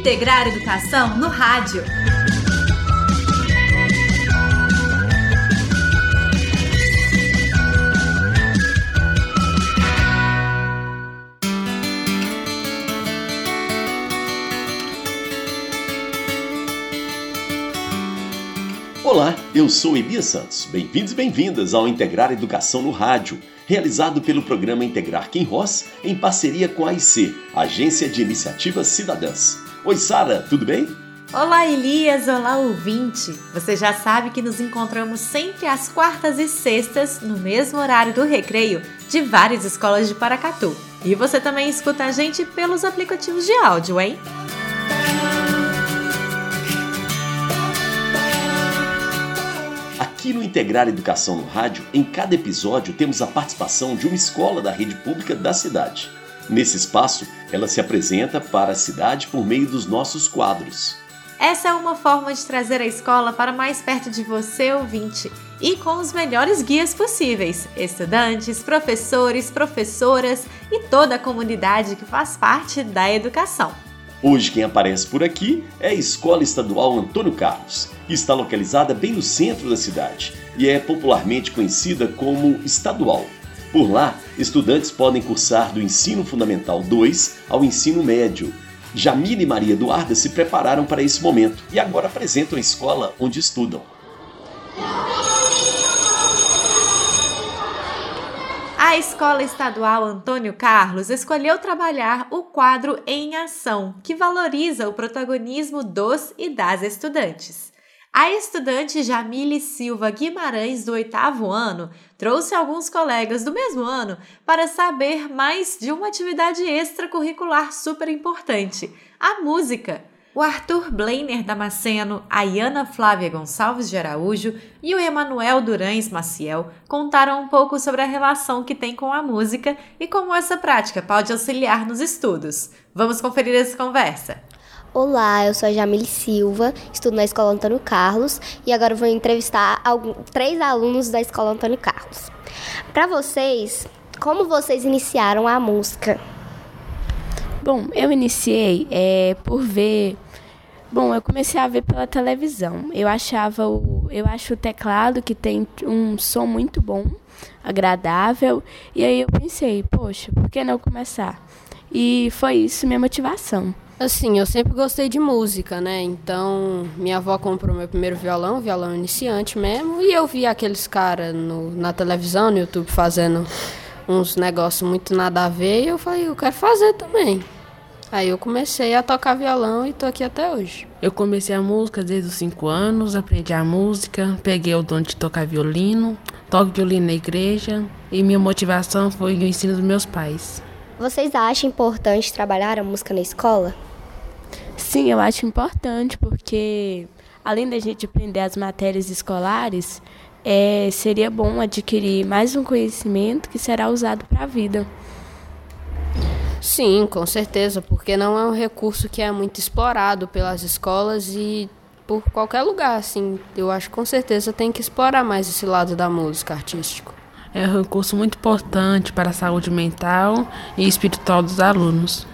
Integrar Educação no Rádio. Olá, eu sou Elias Santos. Bem-vindos e bem-vindas ao Integrar Educação no Rádio, realizado pelo programa Integrar Quem Ross em parceria com a AIC, Agência de Iniciativas Cidadãs. Oi, Sara, tudo bem? Olá, Elias! Olá, ouvinte! Você já sabe que nos encontramos sempre às quartas e sextas, no mesmo horário do recreio, de várias escolas de Paracatu. E você também escuta a gente pelos aplicativos de áudio, hein? Aqui no Integrar Educação no Rádio, em cada episódio temos a participação de uma escola da rede pública da cidade. Nesse espaço, ela se apresenta para a cidade por meio dos nossos quadros. Essa é uma forma de trazer a escola para mais perto de você, ouvinte, e com os melhores guias possíveis: estudantes, professores, professoras e toda a comunidade que faz parte da educação. Hoje quem aparece por aqui é a Escola Estadual Antônio Carlos, que está localizada bem no centro da cidade e é popularmente conhecida como Estadual. Por lá, estudantes podem cursar do ensino fundamental 2 ao ensino médio. Jamile e Maria Eduarda se prepararam para esse momento e agora apresentam a escola onde estudam. A Escola Estadual Antônio Carlos escolheu trabalhar o quadro Em Ação, que valoriza o protagonismo dos e das estudantes. A estudante Jamile Silva Guimarães, do oitavo ano, trouxe alguns colegas do mesmo ano para saber mais de uma atividade extracurricular super importante: a música. O Arthur Bleiner Damasceno, a Iana Flávia Gonçalves de Araújo e o Emanuel Durães Maciel contaram um pouco sobre a relação que tem com a música e como essa prática pode auxiliar nos estudos. Vamos conferir essa conversa. Olá, eu sou a Jamile Silva, estudo na Escola Antônio Carlos e agora vou entrevistar alguns, três alunos da Escola Antônio Carlos. Para vocês, como vocês iniciaram a música? Bom, eu iniciei é, por ver. Bom, eu comecei a ver pela televisão. Eu achava o, eu acho o teclado que tem um som muito bom, agradável. E aí eu pensei, poxa, por que não começar? E foi isso minha motivação. Assim, eu sempre gostei de música, né? Então, minha avó comprou meu primeiro violão, violão iniciante mesmo, e eu vi aqueles caras na televisão, no YouTube, fazendo uns negócios muito nada a ver, e eu falei, eu quero fazer também. Aí eu comecei a tocar violão e tô aqui até hoje. Eu comecei a música desde os 5 anos, aprendi a música, peguei o dom de tocar violino, toco violino na igreja e minha motivação foi o ensino dos meus pais. Vocês acham importante trabalhar a música na escola? Sim, eu acho importante porque além da gente aprender as matérias escolares, é, seria bom adquirir mais um conhecimento que será usado para a vida. Sim, com certeza, porque não é um recurso que é muito explorado pelas escolas e por qualquer lugar, assim. Eu acho que com certeza tem que explorar mais esse lado da música artístico. É um recurso muito importante para a saúde mental e espiritual dos alunos.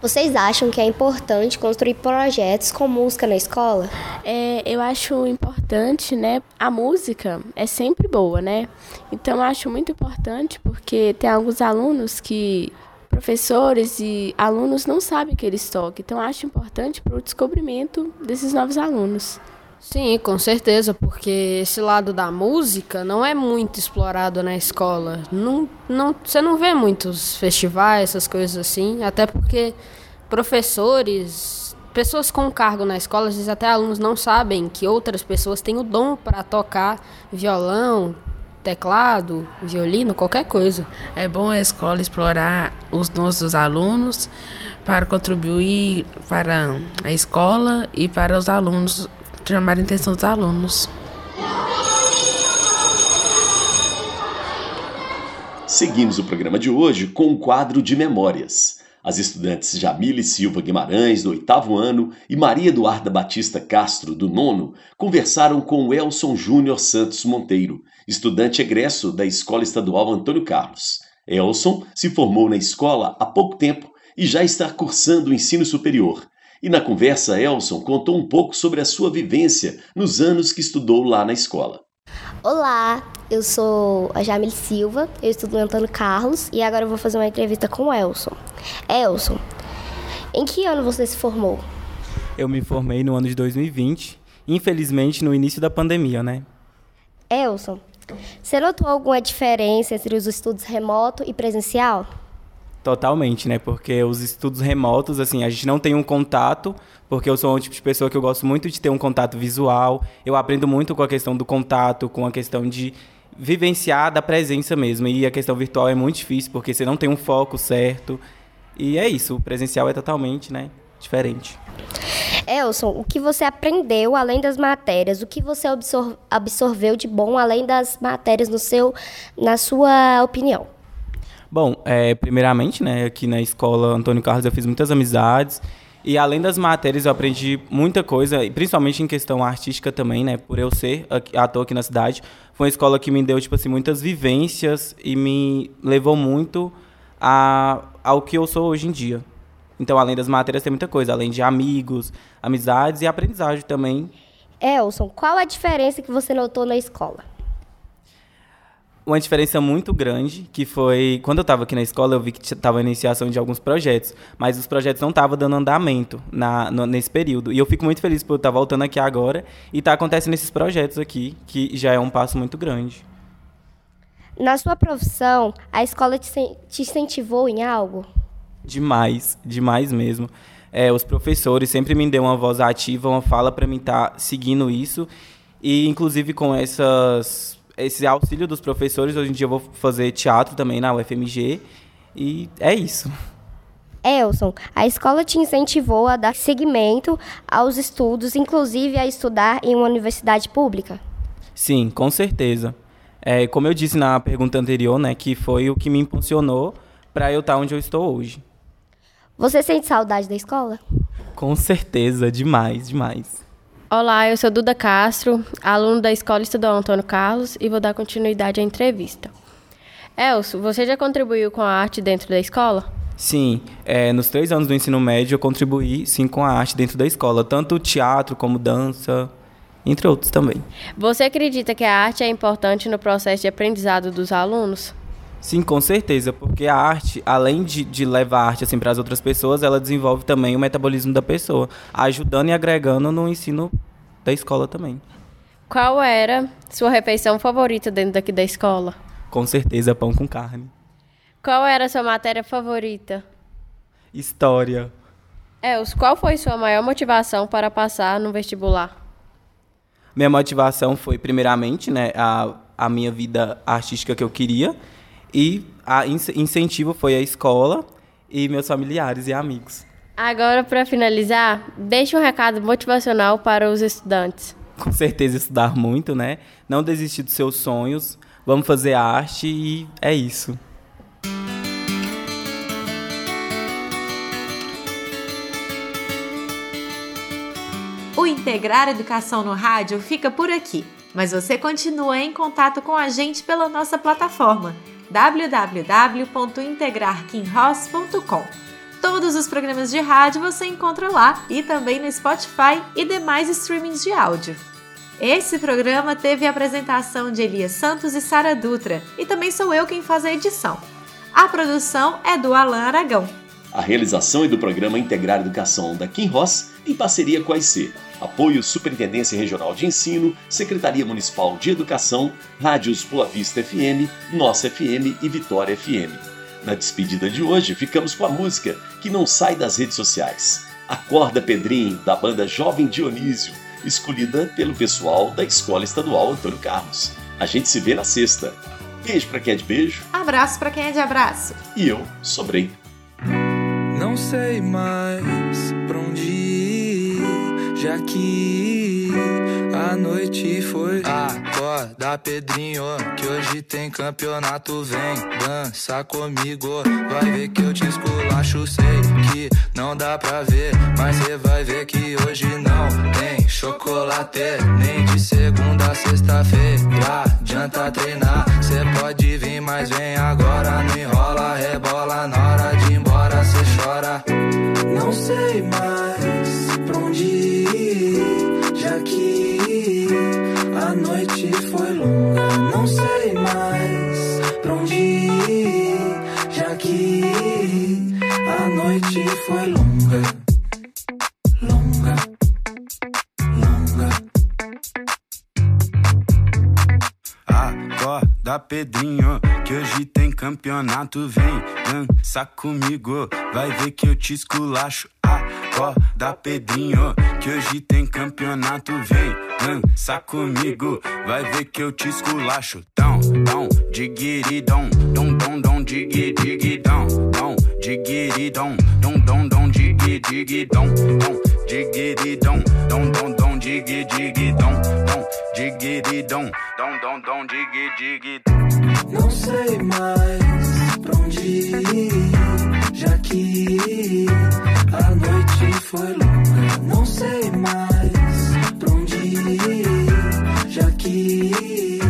Vocês acham que é importante construir projetos com música na escola? É, eu acho importante, né? A música é sempre boa, né? Então eu acho muito importante porque tem alguns alunos que professores e alunos não sabem que eles tocam. Então acho importante para o descobrimento desses novos alunos. Sim, com certeza, porque esse lado da música não é muito explorado na escola. Não, não, você não vê muitos festivais, essas coisas assim, até porque professores, pessoas com cargo na escola, às vezes até alunos não sabem que outras pessoas têm o dom para tocar violão, teclado, violino, qualquer coisa. É bom a escola explorar os dons dos alunos para contribuir para a escola e para os alunos chamar a atenção dos alunos. Seguimos o programa de hoje com um quadro de memórias. As estudantes Jamile Silva Guimarães, do oitavo ano, e Maria Eduarda Batista Castro, do nono, conversaram com Elson Júnior Santos Monteiro, estudante egresso da Escola Estadual Antônio Carlos. Elson se formou na escola há pouco tempo e já está cursando o ensino superior. E na conversa, Elson contou um pouco sobre a sua vivência nos anos que estudou lá na escola. Olá, eu sou a Jamile Silva, eu estudo no Antônio Carlos e agora eu vou fazer uma entrevista com o Elson. Elson, em que ano você se formou? Eu me formei no ano de 2020, infelizmente no início da pandemia, né? Elson, você notou alguma diferença entre os estudos remoto e presencial? Totalmente, né? Porque os estudos remotos, assim, a gente não tem um contato, porque eu sou um tipo de pessoa que eu gosto muito de ter um contato visual. Eu aprendo muito com a questão do contato, com a questão de vivenciar da presença mesmo. E a questão virtual é muito difícil, porque você não tem um foco certo. E é isso, o presencial é totalmente, né, diferente. Elson, o que você aprendeu além das matérias? O que você absor absorveu de bom além das matérias no seu, na sua opinião? Bom, é, primeiramente, né, aqui na escola Antônio Carlos eu fiz muitas amizades e além das matérias eu aprendi muita coisa, principalmente em questão artística também, né, por eu ser ator aqui na cidade. Foi uma escola que me deu tipo assim muitas vivências e me levou muito a, ao que eu sou hoje em dia. Então, além das matérias, tem muita coisa, além de amigos, amizades e aprendizagem também. Elson, qual a diferença que você notou na escola? Uma diferença muito grande, que foi quando eu estava aqui na escola, eu vi que estava a iniciação de alguns projetos, mas os projetos não estavam dando andamento na, no, nesse período. E eu fico muito feliz por estar voltando aqui agora e estar tá acontecendo esses projetos aqui, que já é um passo muito grande. Na sua profissão, a escola te, te incentivou em algo? Demais, demais mesmo. É, os professores sempre me deu uma voz ativa, uma fala para mim estar tá seguindo isso. E, inclusive, com essas esse auxílio dos professores. Hoje em dia eu vou fazer teatro também na UFMG. E é isso. Elson, a escola te incentivou a dar seguimento aos estudos, inclusive a estudar em uma universidade pública? Sim, com certeza. É, como eu disse na pergunta anterior, né, que foi o que me impulsionou para eu estar onde eu estou hoje. Você sente saudade da escola? Com certeza, demais, demais. Olá, eu sou Duda Castro, aluno da Escola Estadual Antônio Carlos e vou dar continuidade à entrevista. Elso, você já contribuiu com a arte dentro da escola? Sim, é, nos três anos do ensino médio eu contribuí sim com a arte dentro da escola, tanto teatro como dança, entre outros também. Você acredita que a arte é importante no processo de aprendizado dos alunos? Sim, com certeza, porque a arte, além de, de levar a arte assim, para as outras pessoas, ela desenvolve também o metabolismo da pessoa, ajudando e agregando no ensino da escola também. Qual era sua refeição favorita dentro daqui da escola? Com certeza, pão com carne. Qual era sua matéria favorita? História. Els, qual foi sua maior motivação para passar no vestibular? Minha motivação foi, primeiramente, né, a, a minha vida artística que eu queria e a incentivo foi a escola e meus familiares e amigos. Agora, para finalizar, deixe um recado motivacional para os estudantes. Com certeza estudar muito, né? Não desistir dos seus sonhos. Vamos fazer arte e é isso. O Integrar Educação no Rádio fica por aqui, mas você continua em contato com a gente pela nossa plataforma www.integrarquinross.com. Todos os programas de rádio você encontra lá e também no Spotify e demais streamings de áudio. Esse programa teve a apresentação de Elias Santos e Sara Dutra e também sou eu quem faz a edição. A produção é do Alan Aragão. A realização é do programa Integrar Educação da Kim Ross em parceria com a IC. Apoio Superintendência Regional de Ensino, Secretaria Municipal de Educação, Rádios Boa Vista FM, Nossa FM e Vitória FM. Na despedida de hoje, ficamos com a música que não sai das redes sociais. Acorda Pedrinho, da banda Jovem Dionísio, escolhida pelo pessoal da Escola Estadual Antônio Carlos. A gente se vê na sexta. Beijo para quem é de beijo. Abraço para quem é de abraço. E eu sobrei. Não sei mais pra onde ir, já que a noite foi. Acorda, Pedrinho, que hoje tem campeonato. Vem dança comigo, vai ver que eu te esculacho. Sei que não dá pra ver, mas cê vai ver que hoje não tem chocolate. Nem de segunda a sexta-feira, adianta treinar. Cê pode vir, mas vem agora. Não enrola, rebola na hora de parar. Não sei mais pra onde ir, já que a noite foi longa. Não sei mais pra onde ir, já que a noite foi longa. Longa, longa. Acorda, Pedrinho tem campeonato. Vem dança comigo, vai ver que eu te esculacho. Acorda, Pedrinho, que hoje tem campeonato. Vem dança comigo, vai ver que eu te esculacho. Dão, dão, digiri, dom, dom, dom, dom, digi, digi, dom, digiri, dom, dom, dom, dom, digi, digi, dom, digiri, dom, dom, dom, dom, digi, digi, dom, dom, dom, dom, dom, dom, digi, digi. Não sei mais pra onde ir, já que a noite foi longa. Não sei mais pra onde ir, já que